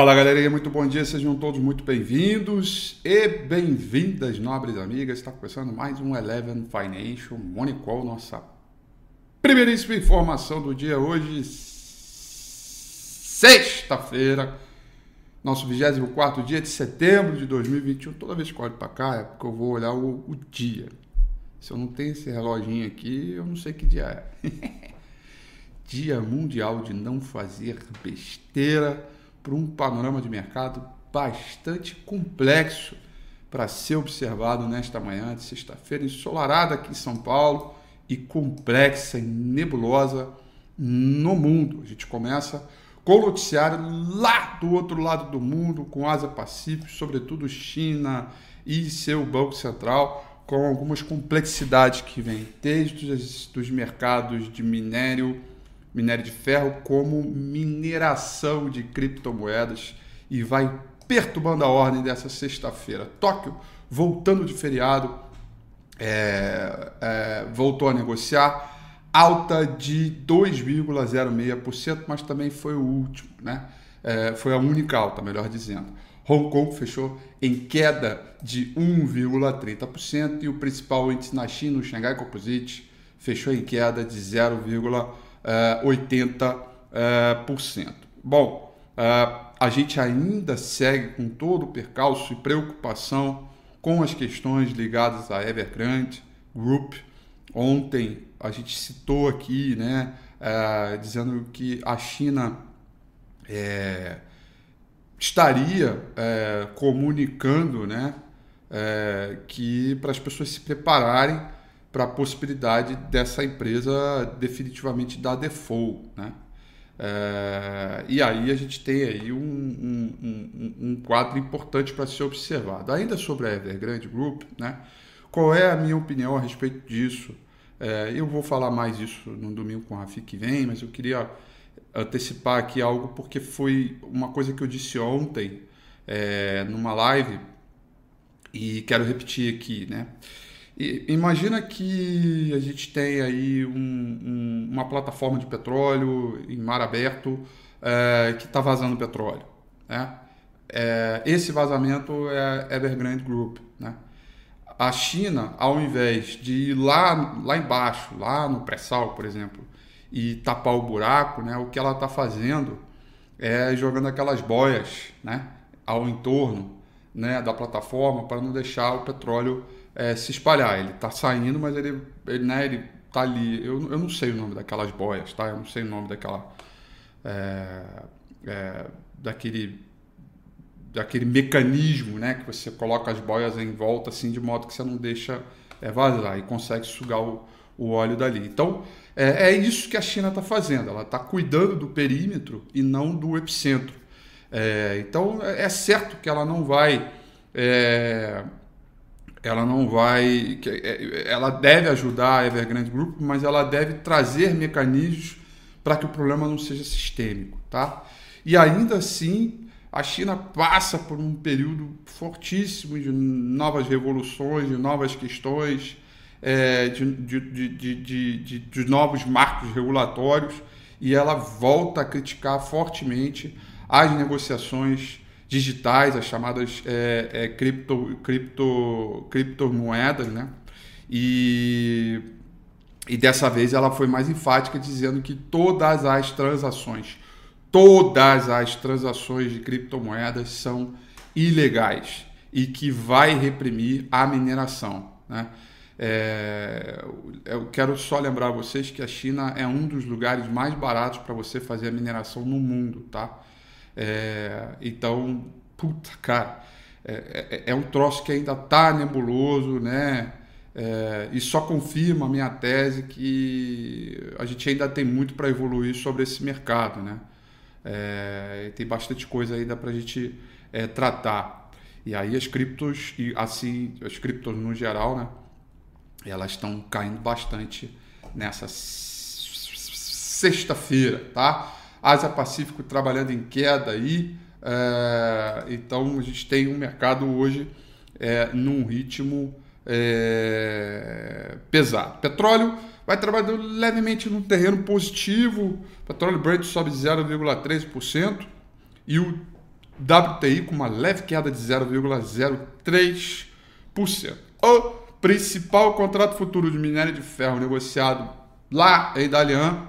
Fala galerinha, muito bom dia, sejam todos muito bem-vindos e bem-vindas, nobres amigas. Está começando mais um Eleven Financial Morning Call, nossa primeiríssima informação do dia hoje, sexta-feira, nosso 24 dia de setembro de 2021. Toda vez que olho para cá é porque eu vou olhar o, o dia. Se eu não tenho esse reloginho aqui, eu não sei que dia é. dia Mundial de Não Fazer Besteira para um panorama de mercado bastante complexo para ser observado nesta manhã de sexta-feira, ensolarada aqui em São Paulo e complexa e nebulosa no mundo. A gente começa com o noticiário lá do outro lado do mundo, com Ásia Pacífico, sobretudo China e seu Banco Central, com algumas complexidades que vêm desde os dos mercados de minério minério de ferro como mineração de criptomoedas e vai perturbando a ordem dessa sexta-feira. Tóquio, voltando de feriado, é, é, voltou a negociar alta de 2,06%, mas também foi o último, né? É, foi a única alta, melhor dizendo. Hong Kong fechou em queda de 1,30% e o principal índice na China, o Shanghai Composite, fechou em queda de 0,1%. 80%. Eh, eh, Bom, eh, a gente ainda segue com todo o percalço e preocupação com as questões ligadas à Evergrande Group. Ontem a gente citou aqui, né, dizendo que a China é, estaria é, comunicando, né, é, que para as pessoas se prepararem para a possibilidade dessa empresa definitivamente dar default, né? É, e aí a gente tem aí um, um, um, um quadro importante para ser observado. Ainda sobre a Evergrande Group, né? Qual é a minha opinião a respeito disso? É, eu vou falar mais isso no domingo com a Rafi que vem, mas eu queria antecipar aqui algo porque foi uma coisa que eu disse ontem é, numa live e quero repetir aqui, né? Imagina que a gente tem aí um, um, uma plataforma de petróleo em mar aberto é, que está vazando petróleo. Né? É, esse vazamento é Evergrande Group. Né? A China, ao invés de ir lá, lá embaixo, lá no pré-sal, por exemplo, e tapar o buraco, né? o que ela está fazendo é jogando aquelas boias né? ao entorno né? da plataforma para não deixar o petróleo é, se espalhar. Ele está saindo, mas ele, ele, né, ele tá ali. Eu, eu não sei o nome daquelas boias, tá? Eu não sei o nome daquela. É, é, daquele daquele mecanismo, né, que você coloca as boias em volta assim de modo que você não deixa é, vazar e consegue sugar o, o óleo dali. Então é, é isso que a China está fazendo. Ela está cuidando do perímetro e não do epicentro. É, então é certo que ela não vai é, ela não vai. É, ela deve ajudar a Evergrande Group, mas ela deve trazer mecanismos para que o problema não seja sistêmico. Tá? E ainda assim, a China passa por um período fortíssimo de novas revoluções, de novas questões, é, de, de, de, novos marcos regulatórios, e ela volta a criticar fortemente as negociações digitais, as chamadas é, é, cripto, cripto, criptomoedas, né? E, e dessa vez ela foi mais enfática, dizendo que todas as transações, todas as transações de criptomoedas são ilegais e que vai reprimir a mineração, né? É, eu quero só lembrar vocês que a China é um dos lugares mais baratos para você fazer a mineração no mundo, tá? É, então, puta, cara, é, é, é, um troço que ainda tá nebuloso, né? É, e só confirma a minha tese que a gente ainda tem muito para evoluir sobre esse mercado, né? É, tem bastante coisa ainda para a gente é, tratar. E aí as criptos, e assim, as criptos no geral, né? Elas estão caindo bastante nessa sexta-feira, tá? Ásia Pacífico trabalhando em queda aí. É, então a gente tem um mercado hoje é, num ritmo é, pesado. Petróleo vai trabalhando levemente no terreno positivo. Petróleo Brent sobe 0,3% e o WTI com uma leve queda de 0,03%. O principal contrato futuro de minério de ferro negociado lá em Dalian,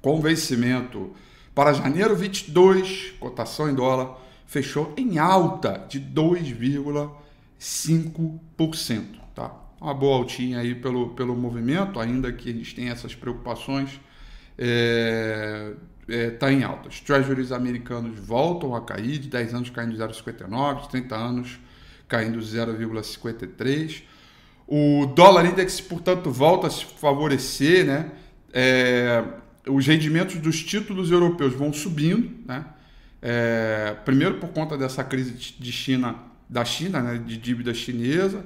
com vencimento para janeiro 22, cotação em dólar, fechou em alta de 2,5%. Tá? Uma boa altinha aí pelo, pelo movimento, ainda que a gente tenha essas preocupações, é, é, tá em alta. Os treasuries americanos voltam a cair, de 10 anos caindo 0,59, de 30 anos caindo 0,53. O dólar index, portanto, volta a se favorecer, né? É, os rendimentos dos títulos europeus vão subindo, né? É, primeiro por conta dessa crise de China, da China, né? de dívida chinesa,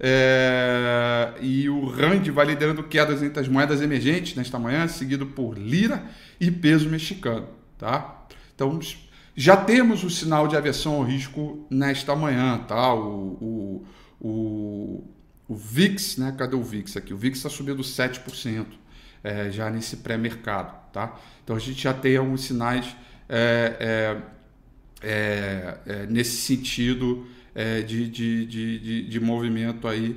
é, e o Rand vai liderando quedas entre as moedas emergentes nesta manhã, seguido por lira e peso mexicano. Tá? Então, já temos o sinal de aversão ao risco nesta manhã. Tá? O, o, o, o VIX, né? cadê o VIX aqui? O VIX está subindo 7% é, já nesse pré-mercado. Tá? Então, a gente já tem alguns sinais é, é, é, é nesse sentido é, de, de, de, de, movimento aí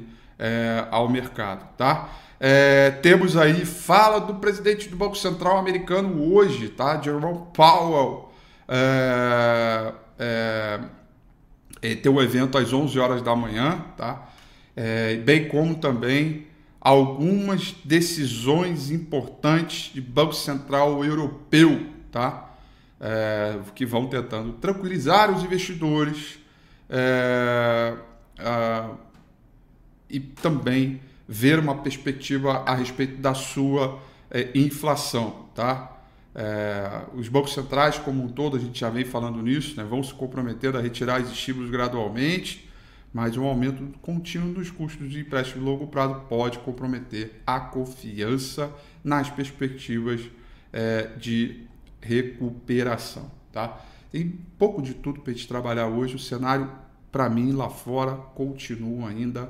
ao mercado, tá? Temos aí fala do presidente do Banco Central americano hoje, tá? Jerome Powell. Tem um evento às 11 horas da manhã, tá? Bem como também algumas decisões importantes de Banco Central Europeu, tá? É, que vão tentando tranquilizar os investidores, é, e também ver uma perspectiva a respeito da sua é, inflação, tá? É, os bancos centrais, como um todo, a gente já vem falando nisso, né, vão se comprometer a retirar os estímulos gradualmente, mas um aumento contínuo dos custos de empréstimo de longo prazo pode comprometer a confiança nas perspectivas é, de recuperação. Tá? Tem pouco de tudo para a gente trabalhar hoje. O cenário, para mim, lá fora, continua ainda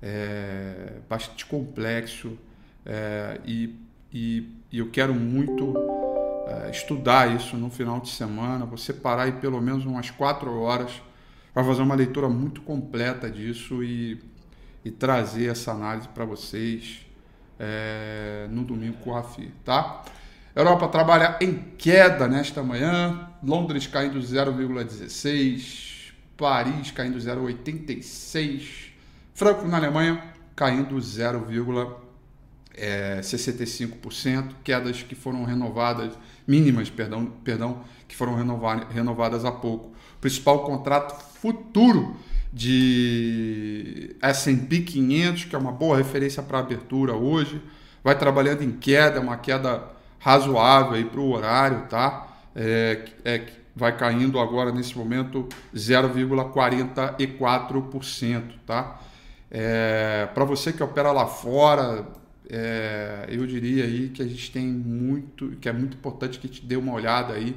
é, bastante complexo é, e, e, e, eu quero muito é, estudar isso no final de semana. Vou separar aí pelo menos umas quatro horas para fazer uma leitura muito completa disso e, e trazer essa análise para vocês é, no domingo com a FI, tá? Europa trabalha em queda nesta manhã, Londres caindo 0,16, Paris caindo 0,86, Frankfurt na Alemanha caindo 0,65%, quedas que foram renovadas, mínimas, perdão, perdão que foram renovadas há pouco. O principal contrato futuro de S&P 500, que é uma boa referência para abertura hoje, vai trabalhando em queda, uma queda razoável aí para o horário, tá? É, é, vai caindo agora nesse momento 0,44%, tá? É, para você que opera lá fora, é, eu diria aí que a gente tem muito, que é muito importante que a gente dê uma olhada aí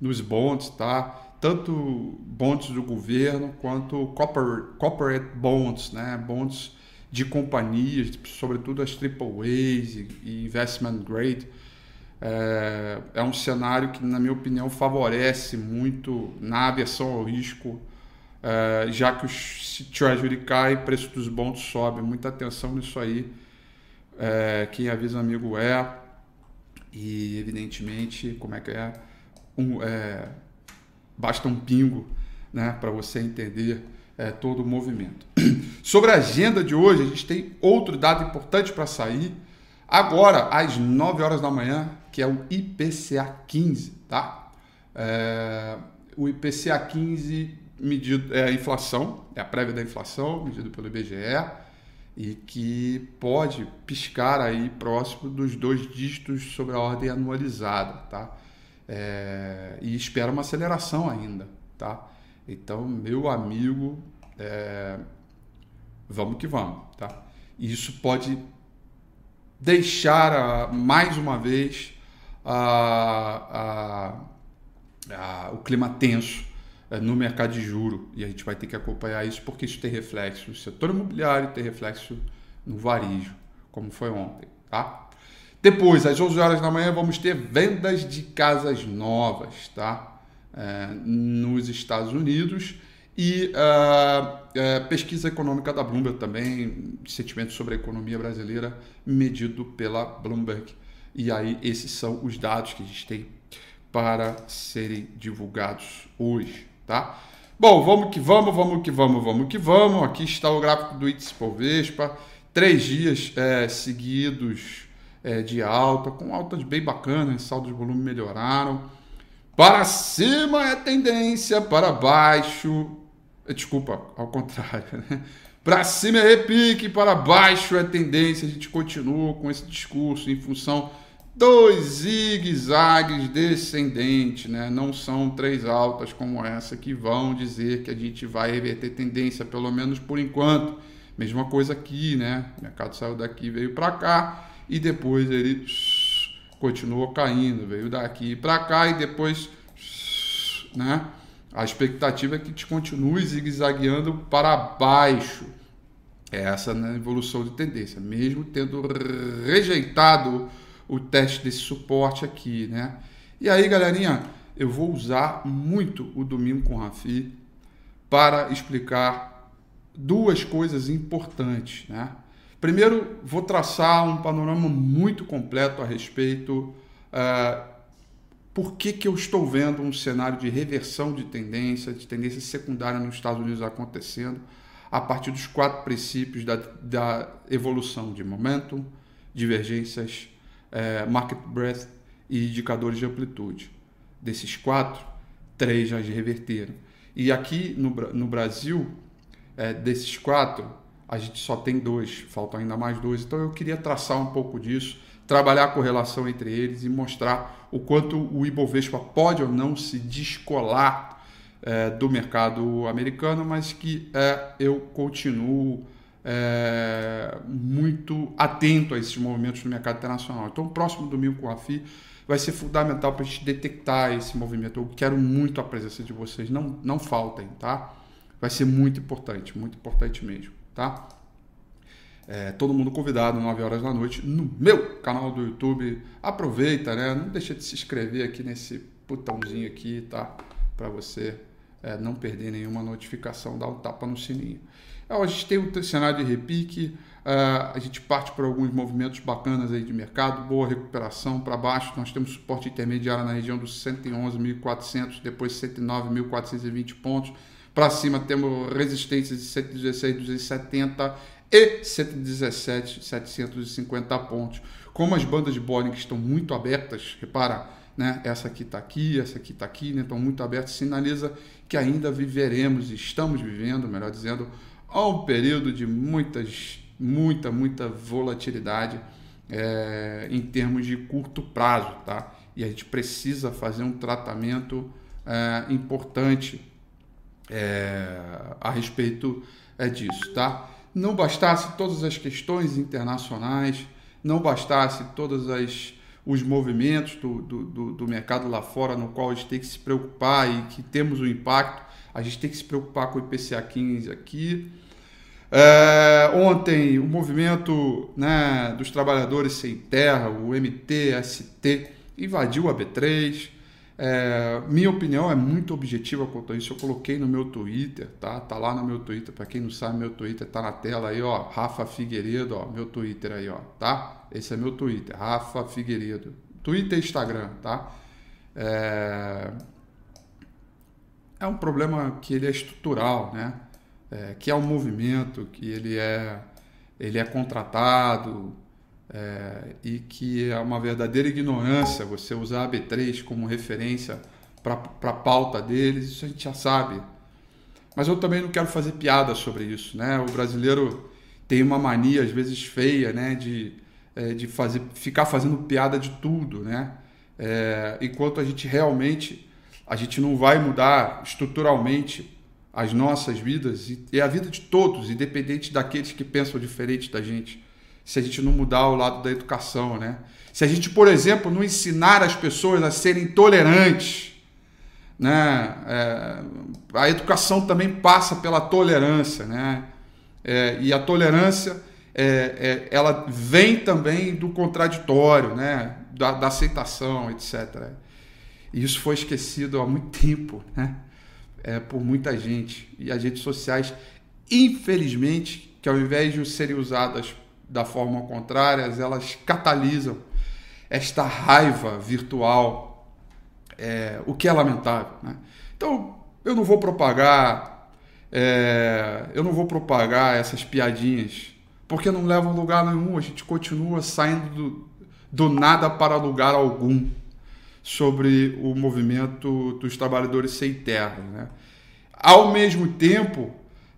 nos bonds, tá? Tanto bonds do governo quanto corporate, corporate bonds, né? Bonds de companhias, sobretudo as AAAs e, investment grade é, é um cenário que, na minha opinião, favorece muito na aversão ao risco, é, já que o Treasury cai, o preço dos bons sobe. Muita atenção nisso aí. É, quem avisa amigo é, e evidentemente, como é que é? Um, é basta um pingo né, para você entender é, todo o movimento. Sobre a agenda de hoje, a gente tem outro dado importante para sair. Agora, às 9 horas da manhã, que é o IPCA 15, tá? É, o IPCA 15 medido, é a inflação, é a prévia da inflação, medido pelo IBGE, e que pode piscar aí próximo dos dois dígitos sobre a ordem anualizada, tá? É, e espera uma aceleração ainda, tá? Então, meu amigo, é, vamos que vamos, tá? Isso pode deixar mais uma vez a, a, a, o clima tenso no mercado de juro e a gente vai ter que acompanhar isso porque isso tem reflexo no setor imobiliário, tem reflexo no varejo, como foi ontem, tá? Depois, às 11 horas da manhã, vamos ter vendas de casas novas, tá? é, nos Estados Unidos e uh, pesquisa econômica da Bloomberg também, sentimento sobre a economia brasileira medido pela Bloomberg. E aí esses são os dados que a gente tem para serem divulgados hoje, tá? Bom, vamos que vamos, vamos que vamos, vamos que vamos. Aqui está o gráfico do índice Povespa, três dias é, seguidos é, de alta, com altas bem bacanas, saldos de volume melhoraram. Para cima é tendência, para baixo Desculpa, ao contrário. Né? Para cima é repique, para baixo é tendência. A gente continua com esse discurso em função dos zigue-zagues descendentes, né? Não são três altas como essa que vão dizer que a gente vai reverter tendência, pelo menos por enquanto. Mesma coisa aqui, né? O mercado saiu daqui, veio para cá e depois ele continuou caindo, veio daqui para cá e depois, né? A expectativa é que te continue zigue-zagueando para baixo. É essa na evolução de tendência, mesmo tendo rejeitado o teste desse suporte aqui, né? E aí, galerinha, eu vou usar muito o domingo com Rafi para explicar duas coisas importantes, né? Primeiro, vou traçar um panorama muito completo a respeito uh, por que, que eu estou vendo um cenário de reversão de tendência, de tendência secundária nos Estados Unidos acontecendo, a partir dos quatro princípios da, da evolução de momentum, divergências, é, market breadth e indicadores de amplitude. Desses quatro, três já reverteram. E aqui no, no Brasil, é, desses quatro, a gente só tem dois, faltam ainda mais dois. Então eu queria traçar um pouco disso trabalhar a correlação entre eles e mostrar o quanto o Ibovespa pode ou não se descolar é, do mercado americano, mas que é, eu continuo é, muito atento a esses movimentos no mercado internacional. Então, o próximo domingo com a FI vai ser fundamental para a gente detectar esse movimento. Eu quero muito a presença de vocês, não, não faltem, tá? Vai ser muito importante, muito importante mesmo, tá? É, todo mundo convidado, 9 horas da noite, no meu canal do YouTube. Aproveita, né? Não deixa de se inscrever aqui nesse botãozinho aqui, tá? Para você é, não perder nenhuma notificação, dá um tapa no sininho. É, a gente tem um cenário de repique, uh, a gente parte por alguns movimentos bacanas aí de mercado, boa recuperação para baixo. Nós temos suporte intermediário na região dos 111.400, depois 109.420 pontos. Para cima temos resistências de 116.270 e 117, 750 pontos. Como as bandas de Bollinger estão muito abertas, repara, né? essa aqui está aqui, essa aqui está aqui, né? estão muito abertas, sinaliza que ainda viveremos, estamos vivendo, melhor dizendo, a um período de muitas, muita, muita volatilidade é, em termos de curto prazo, tá? E a gente precisa fazer um tratamento é, importante é, a respeito é, disso, tá? não bastasse todas as questões internacionais, não bastasse todos os movimentos do, do, do, mercado lá fora, no qual a gente tem que se preocupar e que temos um impacto, a gente tem que se preocupar com o IPCA 15 aqui. É, ontem, o movimento né, dos trabalhadores sem terra, o MTST, invadiu a B3, é, minha opinião é muito objetiva quanto a isso. Eu coloquei no meu Twitter, tá? Tá lá no meu Twitter. Para quem não sabe, meu Twitter tá na tela aí, ó. Rafa Figueiredo, ó. Meu Twitter aí, ó. Tá? Esse é meu Twitter, Rafa Figueiredo. Twitter e Instagram, tá? É, é um problema que ele é estrutural, né? É, que é um movimento, que ele é, ele é contratado, é, e que é uma verdadeira ignorância você usar a B3 como referência para a pauta deles, isso a gente já sabe. Mas eu também não quero fazer piada sobre isso. Né? O brasileiro tem uma mania, às vezes feia, né? de, é, de fazer, ficar fazendo piada de tudo. Né? É, enquanto a gente realmente a gente não vai mudar estruturalmente as nossas vidas e, e a vida de todos, independente daqueles que pensam diferente da gente se a gente não mudar o lado da educação, né? Se a gente, por exemplo, não ensinar as pessoas a serem tolerantes, né? É, a educação também passa pela tolerância, né? É, e a tolerância, é, é ela vem também do contraditório, né? Da, da aceitação, etc. E isso foi esquecido há muito tempo, né? É, por muita gente. E as redes sociais, infelizmente, que ao invés de serem usadas da forma contrária, elas catalisam esta raiva virtual, é, o que é lamentável. Né? Então, eu não vou propagar, é, eu não vou propagar essas piadinhas, porque não levam a lugar nenhum. A gente continua saindo do, do nada para lugar algum sobre o movimento dos trabalhadores sem terra. Né? Ao mesmo tempo,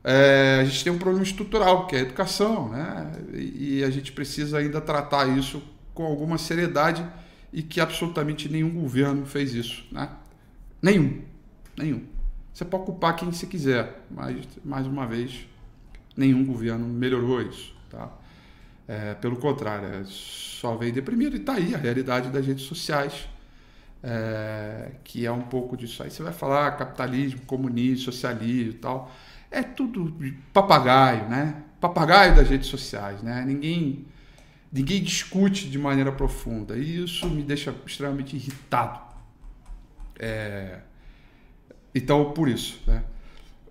é, a gente tem um problema estrutural, que é a educação, né? e a gente precisa ainda tratar isso com alguma seriedade e que absolutamente nenhum governo fez isso. Né? Nenhum. Nenhum. Você pode culpar quem você quiser, mas, mais uma vez, nenhum governo melhorou isso. Tá? É, pelo contrário, é, só vem deprimido. E está aí a realidade das redes sociais é, que é um pouco disso aí. Você vai falar capitalismo, comunismo, socialismo e tal. É tudo papagaio, né? Papagaio das redes sociais, né? Ninguém, ninguém discute de maneira profunda. E isso me deixa extremamente irritado. É, então, por isso, né?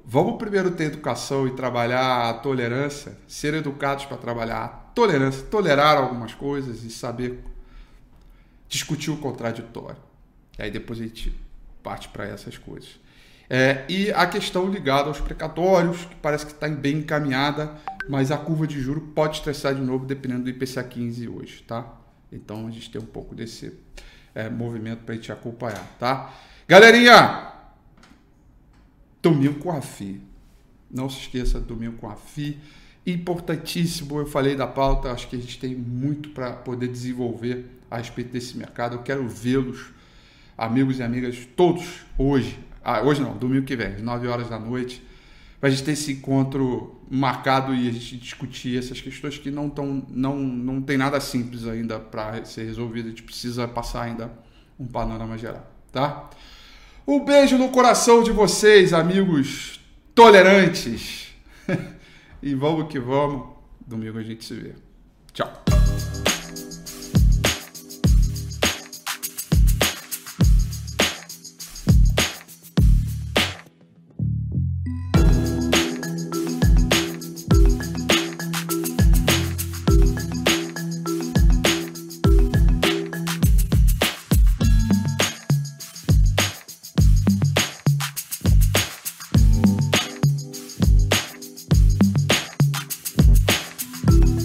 Vamos primeiro ter educação e trabalhar a tolerância, ser educados para trabalhar a tolerância, tolerar algumas coisas e saber discutir o contraditório. E aí depois a gente parte para essas coisas. É, e a questão ligada aos precatórios, que parece que está bem encaminhada, mas a curva de juro pode estressar de novo dependendo do IPCA 15 hoje, tá? Então a gente tem um pouco desse é, movimento para a gente acompanhar, tá? Galerinha, domingo com a FI. Não se esqueça, domingo com a FI. Importantíssimo, eu falei da pauta, acho que a gente tem muito para poder desenvolver a respeito desse mercado. Eu quero vê-los amigos e amigas, todos, hoje, ah, hoje não, domingo que vem, às 9 horas da noite, para a gente ter esse encontro marcado e a gente discutir essas questões que não, tão, não, não tem nada simples ainda para ser resolvido, a gente precisa passar ainda um panorama geral, tá? Um beijo no coração de vocês, amigos tolerantes. e vamos que vamos. Domingo a gente se vê. Tchau.